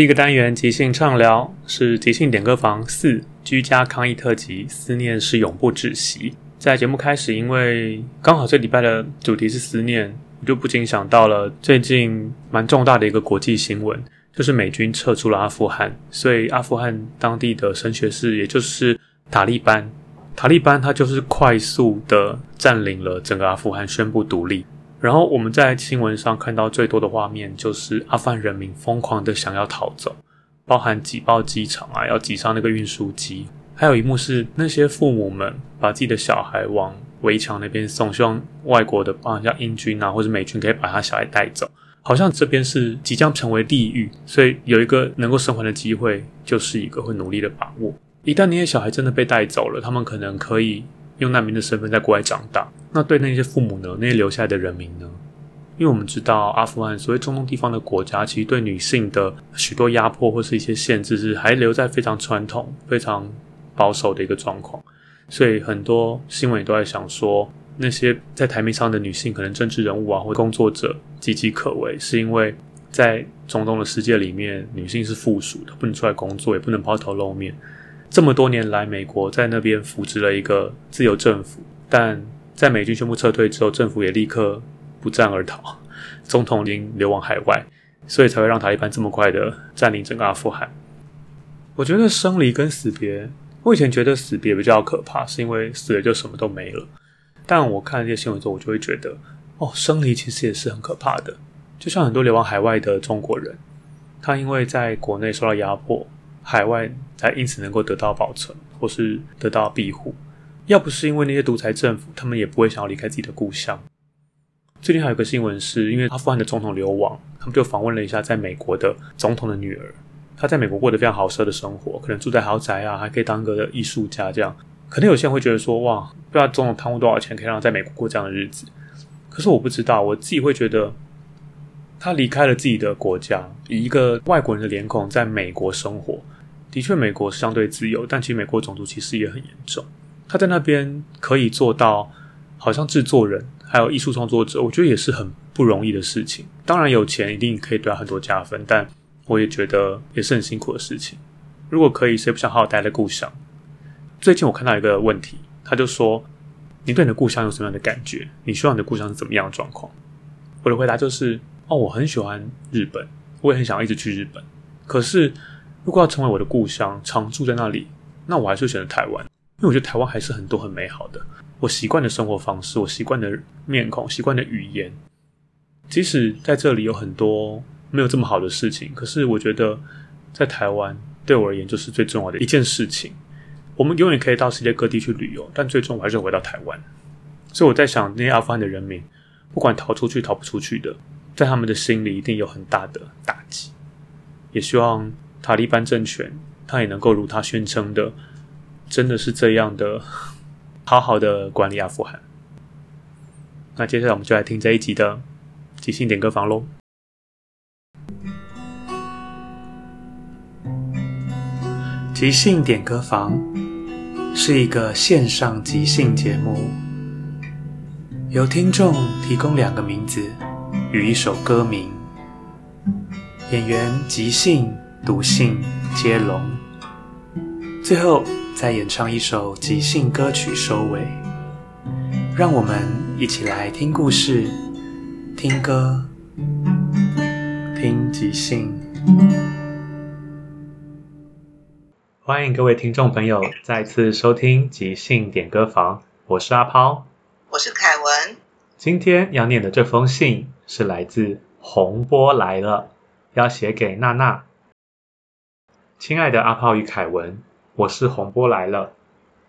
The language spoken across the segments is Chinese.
第一个单元即兴畅聊是即兴点歌房四居家抗疫特辑，思念是永不止息。在节目开始，因为刚好这礼拜的主题是思念，我就不禁想到了最近蛮重大的一个国际新闻，就是美军撤出了阿富汗，所以阿富汗当地的神学士，也就是塔利班，塔利班他就是快速的占领了整个阿富汗，宣布独立。然后我们在新闻上看到最多的画面，就是阿富汗人民疯狂的想要逃走，包含挤爆机场啊，要挤上那个运输机。还有一幕是那些父母们把自己的小孩往围墙那边送，希望外国的，啊像英军啊或者美军可以把他小孩带走。好像这边是即将成为地狱，所以有一个能够生还的机会，就是一个会努力的把握。一旦那些小孩真的被带走了，他们可能可以。用难民的身份在国外长大，那对那些父母呢？那些留下来的人民呢？因为我们知道，阿富汗所谓中东地方的国家，其实对女性的许多压迫或是一些限制，是还留在非常传统、非常保守的一个状况。所以很多新闻也都在想说，那些在台面上的女性，可能政治人物啊或工作者岌岌可危，是因为在中东的世界里面，女性是附属的，不能出来工作，也不能抛头露面。这么多年来，美国在那边扶植了一个自由政府，但在美军宣布撤退之后，政府也立刻不战而逃，总统已经流亡海外，所以才会让塔利班这么快的占领整个阿富汗。我觉得生离跟死别，我以前觉得死别比较可怕，是因为死了就什么都没了。但我看这些新闻之后，我就会觉得，哦，生离其实也是很可怕的。就像很多流亡海外的中国人，他因为在国内受到压迫。海外才因此能够得到保存，或是得到庇护。要不是因为那些独裁政府，他们也不会想要离开自己的故乡。最近还有个新闻，是因为阿富汗的总统流亡，他们就访问了一下在美国的总统的女儿。她在美国过得非常豪奢的生活，可能住在豪宅啊，还可以当个艺术家。这样，可能有些人会觉得说：“哇，不知道总统贪污多少钱，可以让在美国过这样的日子。”可是我不知道，我自己会觉得。他离开了自己的国家，以一个外国人的脸孔在美国生活。的确，美国是相对自由，但其实美国种族歧视也很严重。他在那边可以做到，好像制作人还有艺术创作者，我觉得也是很不容易的事情。当然，有钱一定可以对他很多加分，但我也觉得也是很辛苦的事情。如果可以，谁不想好好待在故乡？最近我看到一个问题，他就说：“你对你的故乡有什么样的感觉？你希望你的故乡是怎么样的状况？”我的回答就是。哦，我很喜欢日本，我也很想要一直去日本。可是，如果要成为我的故乡，常住在那里，那我还是选择台湾，因为我觉得台湾还是很多很美好的。我习惯的生活方式，我习惯的面孔，习惯的语言，即使在这里有很多没有这么好的事情，可是我觉得在台湾对我而言就是最重要的一件事情。我们永远可以到世界各地去旅游，但最终我还是回到台湾。所以我在想，那些阿富汗的人民，不管逃出去逃不出去的。在他们的心里一定有很大的打击。也希望塔利班政权他也能够如他宣称的，真的是这样的，好好的管理阿富汗。那接下来我们就来听这一集的即兴点歌房喽。即兴点歌房是一个线上即兴节目，由听众提供两个名字与一首歌名，演员即兴、读信接龙，最后再演唱一首即兴歌曲收尾。让我们一起来听故事、听歌、听即兴。欢迎各位听众朋友再次收听即兴点歌房，我是阿抛，我是凯文。今天要念的这封信是来自洪波来了，要写给娜娜。亲爱的阿炮与凯文，我是洪波来了。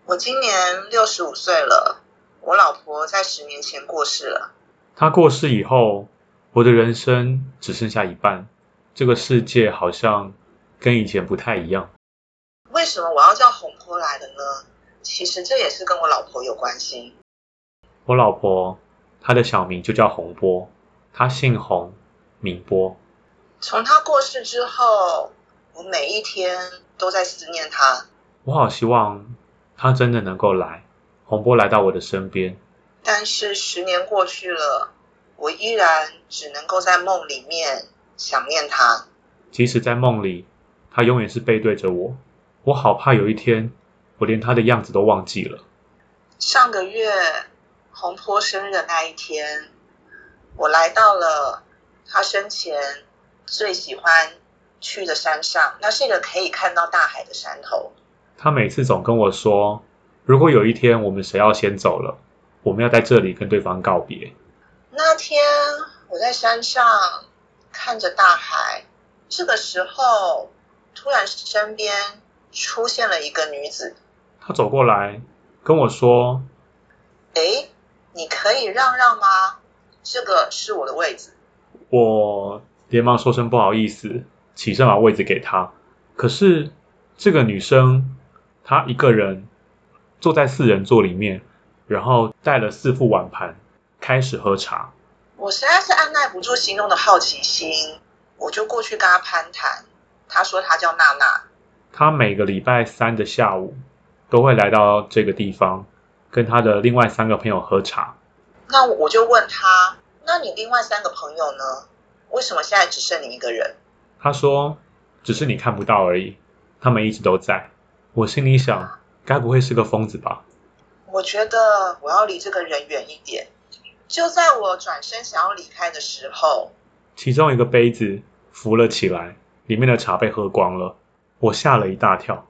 我今年六十五岁了，我老婆在十年前过世了。她过世以后，我的人生只剩下一半，这个世界好像跟以前不太一样。为什么我要叫洪波来的呢？其实这也是跟我老婆有关系。我老婆她的小名就叫洪波，她姓洪，名波。从她过世之后，我每一天都在思念她。我好希望他真的能够来，洪波来到我的身边。但是十年过去了，我依然只能够在梦里面想念他。即使在梦里，他永远是背对着我。我好怕有一天，我连他的样子都忘记了。上个月洪波生日的那一天，我来到了他生前最喜欢去的山上，那是一个可以看到大海的山头。他每次总跟我说，如果有一天我们谁要先走了，我们要在这里跟对方告别。那天我在山上看着大海，这个时候突然身边。出现了一个女子，她走过来跟我说：“哎，你可以让让吗？这个是我的位置。”我连忙说声不好意思，起身把位置给她。可是这个女生她一个人坐在四人座里面，然后带了四副碗盘开始喝茶。我实在是按耐不住心中的好奇心，我就过去跟他攀谈。他说他叫娜娜。他每个礼拜三的下午都会来到这个地方，跟他的另外三个朋友喝茶。那我就问他：“那你另外三个朋友呢？为什么现在只剩你一个人？”他说：“只是你看不到而已，他们一直都在。”我心里想：“该不会是个疯子吧？”我觉得我要离这个人远一点。就在我转身想要离开的时候，其中一个杯子浮了起来，里面的茶被喝光了。我吓了一大跳，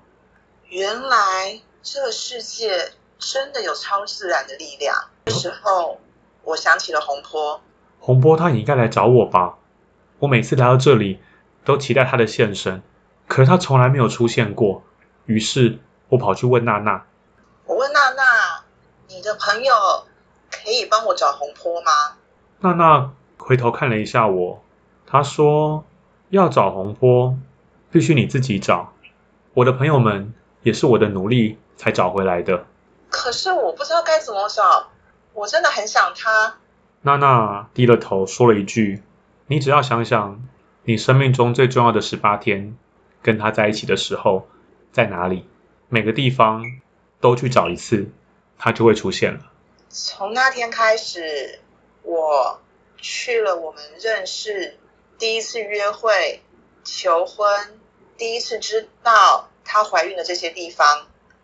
原来这个世界真的有超自然的力量。这时候，我想起了洪波。洪波他应该来找我吧？我每次来到这里，都期待他的现身，可是他从来没有出现过。于是我跑去问娜娜。我问娜娜：“你的朋友可以帮我找红坡吗？”娜娜回头看了一下我，她说：“要找红坡。”必须你自己找，我的朋友们也是我的努力才找回来的。可是我不知道该怎么找，我真的很想他。娜娜低了头说了一句：“你只要想想，你生命中最重要的十八天，跟他在一起的时候在哪里？每个地方都去找一次，它就会出现了。”从那天开始，我去了我们认识第一次约会、求婚。第一次知道她怀孕的这些地方，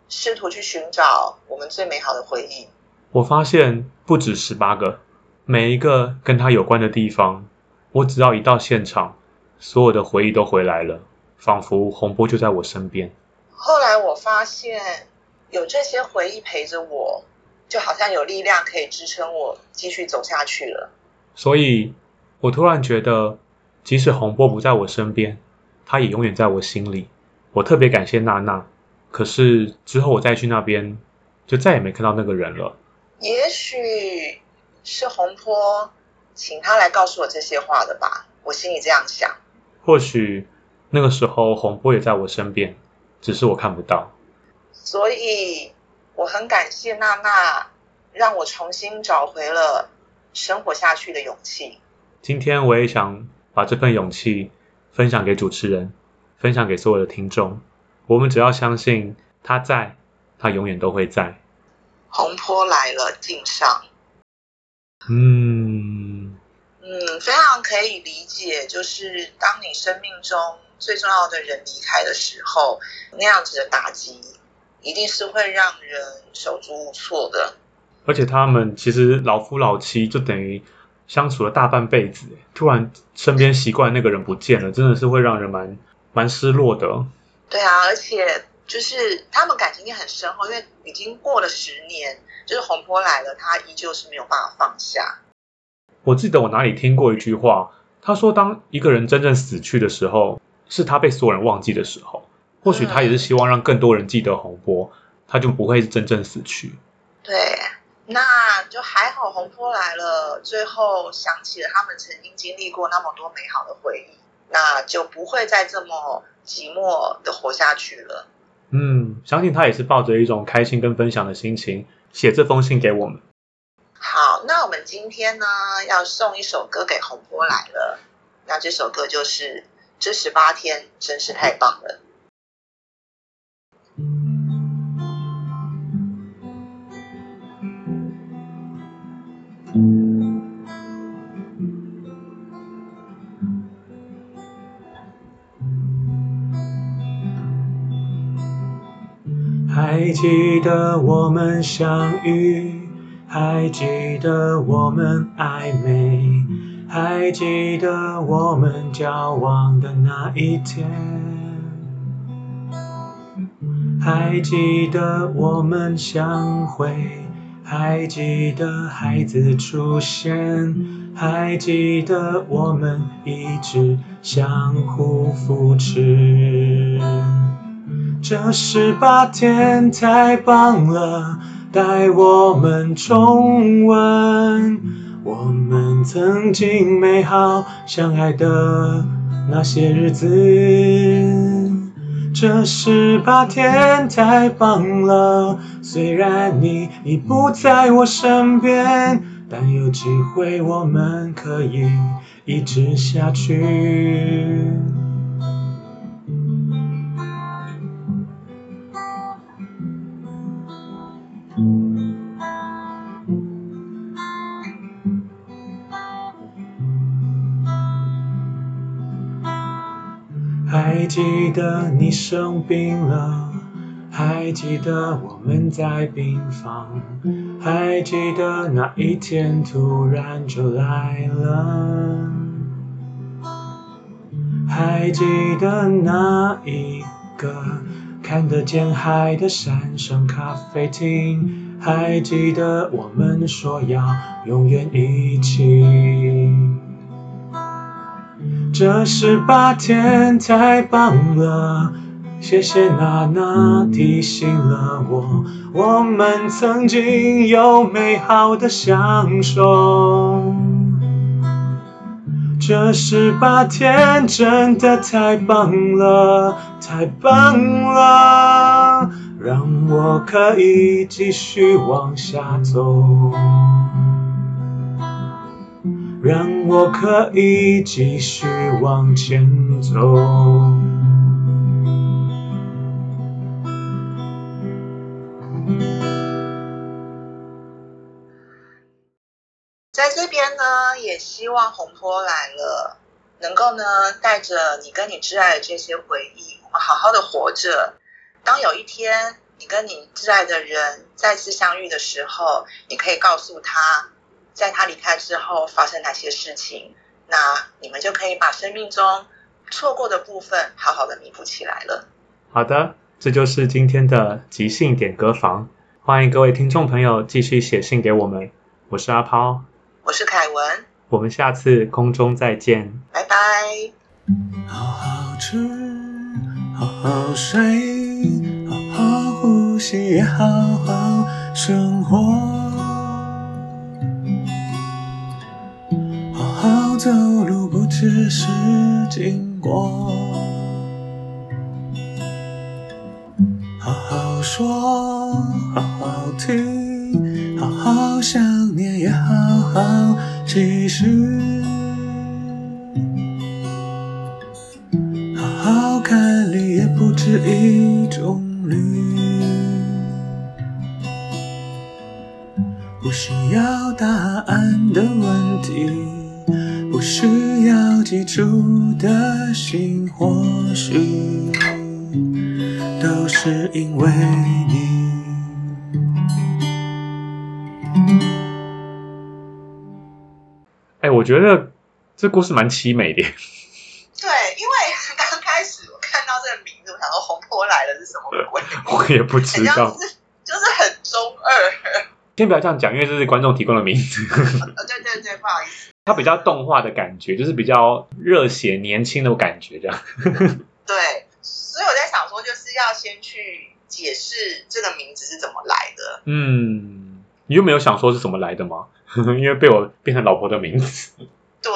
试图去寻找我们最美好的回忆。我发现不止十八个，每一个跟她有关的地方，我只要一到现场，所有的回忆都回来了，仿佛洪波就在我身边。后来我发现，有这些回忆陪着我，就好像有力量可以支撑我继续走下去了。所以，我突然觉得，即使洪波不在我身边。他也永远在我心里，我特别感谢娜娜。可是之后我再去那边，就再也没看到那个人了。也许是洪波请他来告诉我这些话的吧，我心里这样想。或许那个时候洪波也在我身边，只是我看不到。所以我很感谢娜娜，让我重新找回了生活下去的勇气。今天我也想把这份勇气分享给主持人，分享给所有的听众。我们只要相信他在，他永远都会在。洪波来了，敬上。嗯嗯，非常可以理解，就是当你生命中最重要的人离开的时候，那样子的打击，一定是会让人手足无措的。而且他们其实老夫老妻，就等于相处了大半辈子，突然身边习惯那个人不见了，真的是会让人蛮蛮失落的。对啊，而且就是他们感情也很深厚，因为已经过了十年，就是洪波来了，他依旧是没有办法放下。我记得我哪里听过一句话，他说：“当一个人真正死去的时候，是他被所有人忘记的时候。或许他也是希望让更多人记得洪波，他就不会真正死去。”对，那就还好，洪波来了，最后想起了他们曾经经历过那么多美好的回忆，那就不会再这么寂寞的活下去了。嗯，相信他也是抱着一种开心跟分享的心情写这封信给我们。好，那我们今天呢要送一首歌给洪波来了，那这首歌就是《这十八天真是太棒了》。还记得我们相遇，还记得我们暧昧，还记得我们交往的那一天，还记得我们相会，还记得孩子出现，还记得我们一直相互扶持。这十八天太棒了，带我们重温我们曾经美好相爱的那些日子。这十八天太棒了，虽然你已不在我身边，但有机会我们可以一直下去。还记得你生病了，还记得我们在病房，还记得那一天突然就来了，还记得那一个看得见海的山上咖啡厅，还记得我们说要永远一起。这十八天太棒了，谢谢娜娜提醒了我，我们曾经有美好的相守。这十八天真的太棒了，太棒了，让我可以继续往下走。让我可以继续往前走。在这边呢，也希望洪波来了，能够呢带着你跟你挚爱的这些回忆，我们好好的活着。当有一天你跟你挚爱的人再次相遇的时候，你可以告诉他。在他离开之后发生哪些事情，那你们就可以把生命中错过的部分好好的弥补起来了。好的，这就是今天的即兴点歌房，欢迎各位听众朋友继续写信给我们。我是阿抛，我是凯文，我们下次空中再见，拜拜。好好吃，好好睡，好好呼吸，好好生活。走路不只是经过，好好说，好好听，好好想念，也好好继续。好好看你也不止一种绿。不需要答案的问题。不需要记住的心，或许都是因为你。哎，我觉得这故事蛮凄美的。对，因为刚开始我看到这个名字，我想说红坡来了是什么鬼？我也不知道，就是就是很中二。先不要这样讲，因为这是观众提供的名字。呃，对对对，不好意思。它比较动画的感觉，就是比较热血、年轻的感觉，这样。对，所以我在想说，就是要先去解释这个名字是怎么来的。嗯，你有没有想说是怎么来的吗？因为被我变成老婆的名字。对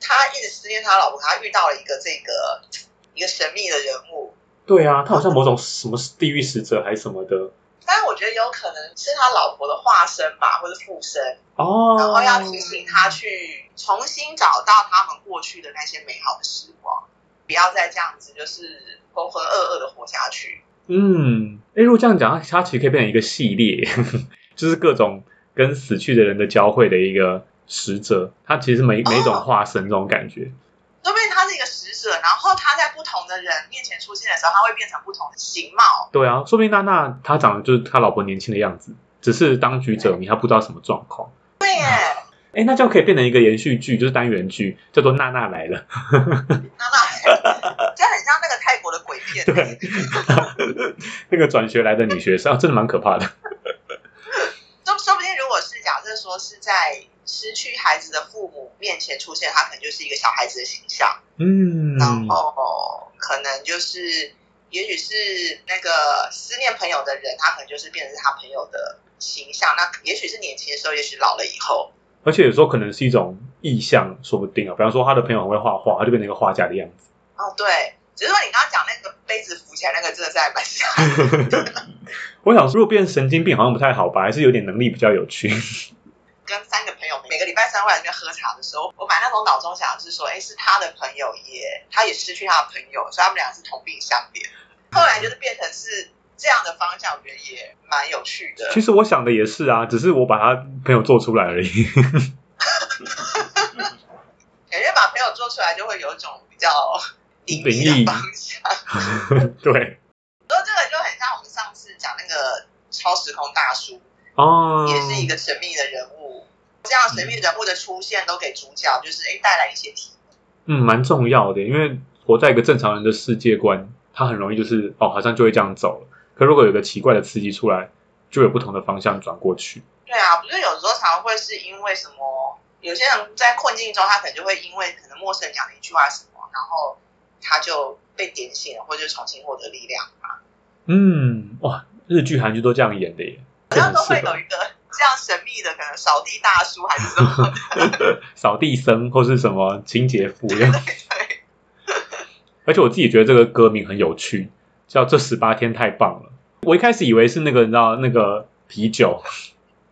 他一直思念他老婆，他遇到了一个这个一个神秘的人物，对啊，他好像某种什么地狱使者还是什么的。但是我觉得有可能是他老婆的化身吧，或者附身，哦。然后要提醒他去重新找到他们过去的那些美好的时光，不要再这样子就是浑浑噩噩的活下去。嗯，哎，如果这样讲，它其实可以变成一个系列，就是各种跟死去的人的交汇的一个使者。他其实每每种化身这种感觉。然后他在不同的人面前出现的时候，他会变成不同的形貌。对啊，说不定娜娜她长得就是他老婆年轻的样子，只是当局者迷，他不知道什么状况。对耶，哎，那这样可以变成一个延续剧，就是单元剧，叫做《娜娜来了》。娜娜，这很像那个泰国的鬼片。对，那个转学来的女学生，啊、真的蛮可怕的。说说不定，如果是假设说是在失去孩子的父母面前出现，他可能就是一个小孩子的形象，嗯，然后可能就是，也许是那个思念朋友的人，他可能就是变成是他朋友的形象。那也许是年轻的时候，也许老了以后，而且有时候可能是一种意向，说不定啊。比方说，他的朋友很会画画，他就变成一个画家的样子。哦，对，只是说你刚刚讲那个杯子浮起来那个，真的是还蛮像的。我想，如果变成神经病好像不太好吧，还是有点能力比较有趣。跟三个每个礼拜三会来这边喝茶的时候，我买那种脑中想的是说，哎，是他的朋友也，他也失去他的朋友，所以他们俩是同病相怜。后来就是变成是这样的方向，我觉得也蛮有趣的。其实我想的也是啊，只是我把他朋友做出来而已。感觉把朋友做出来，就会有一种比较灵灵异异的方向。对，说这个就很像我们上次讲那个超时空大叔，哦，也是一个神秘的人物。这样神秘人物的出现，都给主角就是哎带来一些体悟。嗯，蛮重要的，因为活在一个正常人的世界观，他很容易就是哦，好像就会这样走了。可如果有个奇怪的刺激出来，就有不同的方向转过去。对啊，不是有时候常会是因为什么？有些人在困境中，他可能就会因为可能陌生人讲的一句话什么，然后他就被点醒了，或者重新获得力量嘛。嗯，哇，日剧、韩剧都这样演的耶，好像都会有一个这样神秘的，可能扫地大叔还是什么的。扫地僧或是什么清洁妇这样。对，而且我自己觉得这个歌名很有趣，叫《这十八天太棒了》。我一开始以为是那个你知道那个啤酒，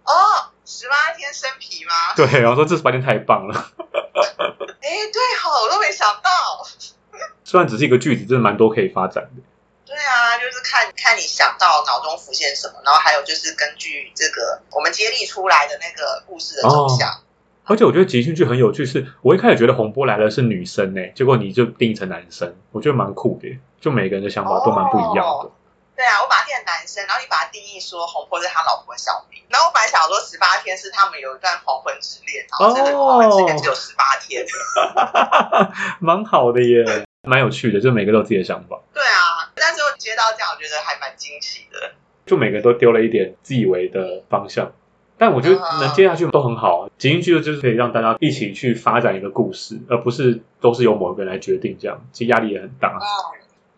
哦，十八天生皮吗？对，然后说这十八天太棒了。哎，对好，我都没想到。虽然只是一个句子，真的蛮多可以发展的。对啊，就是看看你想到脑中浮现什么，然后还有就是根据这个我们接力出来的那个故事的走向。而且我觉得即兴剧很有趣是，我一开始觉得洪波来了是女生呢，结果你就定义成男生，我觉得蛮酷的，就每个人的想法都蛮不一样的。哦对啊，我把它定成男生，然后你把它定义说洪波是他老婆的小名，然后我本来想说十八天是他们有一段黄昏之恋，然后这个黄昏之恋只有十八天。蛮好的耶，蛮有趣的，就每个都有自己的想法，对啊，但是我接到这样，我觉得还蛮惊喜的。就每个都丢了一点自以为的方向。但我觉得能接下去都很好，即兴剧就是可以让大家一起去发展一个故事，而不是都是由某个人来决定这样，其实压力也很大。嗯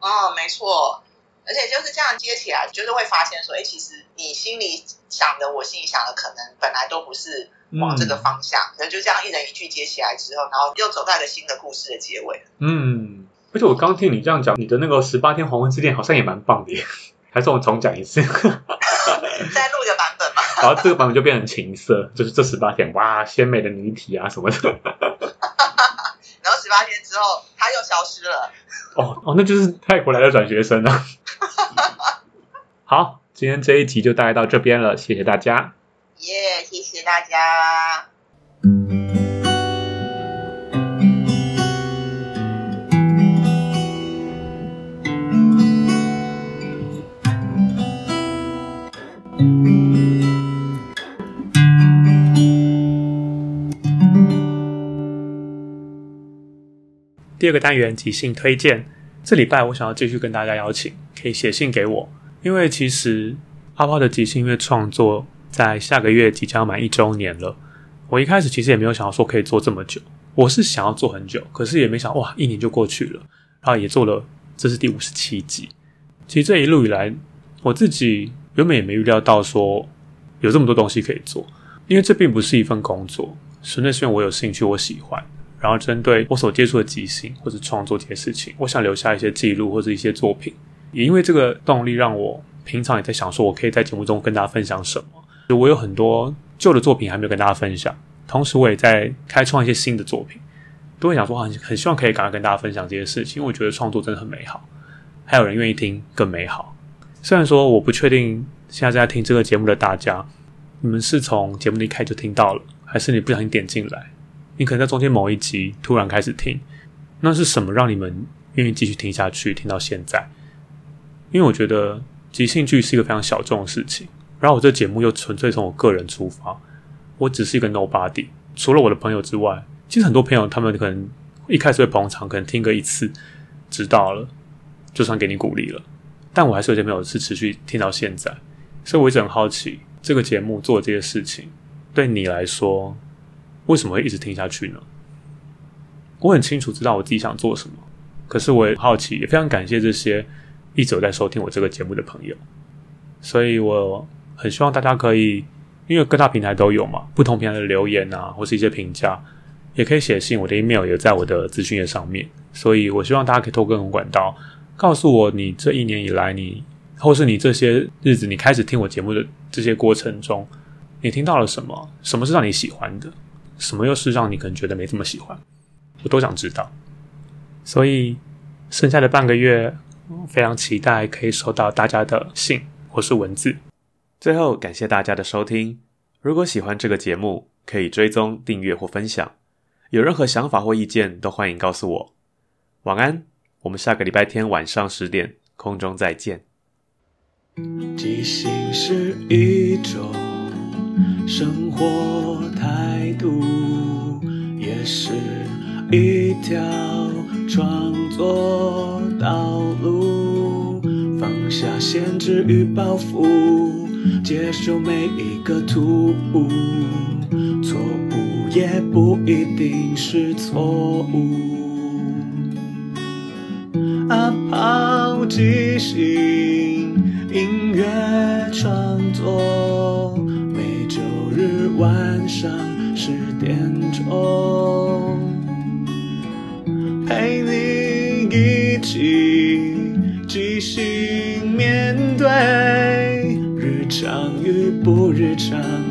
嗯，没错。而且就是这样接起来，就是会发现说，哎，其实你心里想的，我心里想的，可能本来都不是往这个方向，可能就这样一人一句接起来之后，然后又走到一个新的故事的结尾。嗯，而且我刚听你这样讲，你的那个十八天黄昏之恋好像也蛮棒的耶。还是我们重讲一次？再录一个版本嘛。然后这个版本就变成情色，就是这十八天，哇，鲜美的女体啊什么的。然后十八天之后，他又消失了。哦哦，那就是泰国来的转学生啊。好，今天这一集就大概到这边了，谢谢大家。耶，谢谢大家。第二个单元即兴推荐，这礼拜我想要继续跟大家邀请，可以写信给我，因为其实阿抛的即兴音乐创作在下个月即将满一周年了。我一开始其实也没有想到说可以做这么久，我是想要做很久，可是也没想哇，一年就过去了，然后也做了，这是第五十七集。其实这一路以来，我自己原本也没预料到说有这么多东西可以做，因为这并不是一份工作，纯粹是因为我有兴趣，我喜欢。然后针对我所接触的即兴或者创作这些事情，我想留下一些记录或者一些作品。也因为这个动力，让我平常也在想说，我可以在节目中跟大家分享什么。我有很多旧的作品还没有跟大家分享，同时我也在开创一些新的作品，都会想说很很希望可以赶快跟大家分享这些事情，因为我觉得创作真的很美好，还有人愿意听更美好。虽然说我不确定现在在听这个节目的大家，你们是从节目的一开始就听到了，还是你不小心点进来？你可能在中间某一集突然开始听，那是什么让你们愿意继续听下去，听到现在？因为我觉得即兴剧是一个非常小众的事情，然后我这节目又纯粹从我个人出发，我只是一个 nobody，除了我的朋友之外，其实很多朋友他们可能一开始会捧场，可能听个一次，知道了，就算给你鼓励了，但我还是有些朋友是持续听到现在，所以我一直很好奇，这个节目做这些事情对你来说。为什么会一直听下去呢？我很清楚知道我自己想做什么，可是我也好奇，也非常感谢这些一直有在收听我这个节目的朋友。所以我很希望大家可以，因为各大平台都有嘛，不同平台的留言啊，或是一些评价，也可以写信，我的 email 也在我的资讯页上面。所以我希望大家可以透过各种管道，告诉我你这一年以来，你或是你这些日子，你开始听我节目的这些过程中，你听到了什么？什么是让你喜欢的？什么又是让你可能觉得没这么喜欢？我都想知道。所以剩下的半个月，非常期待可以收到大家的信或是文字。最后，感谢大家的收听。如果喜欢这个节目，可以追踪、订阅或分享。有任何想法或意见，都欢迎告诉我。晚安，我们下个礼拜天晚上十点空中再见。即兴是一种生活态度，也是一条创作道路。放下限制与包袱，接受每一个突兀，错误也不一定是错误。阿抛即兴音乐创作，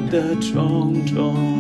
的种种。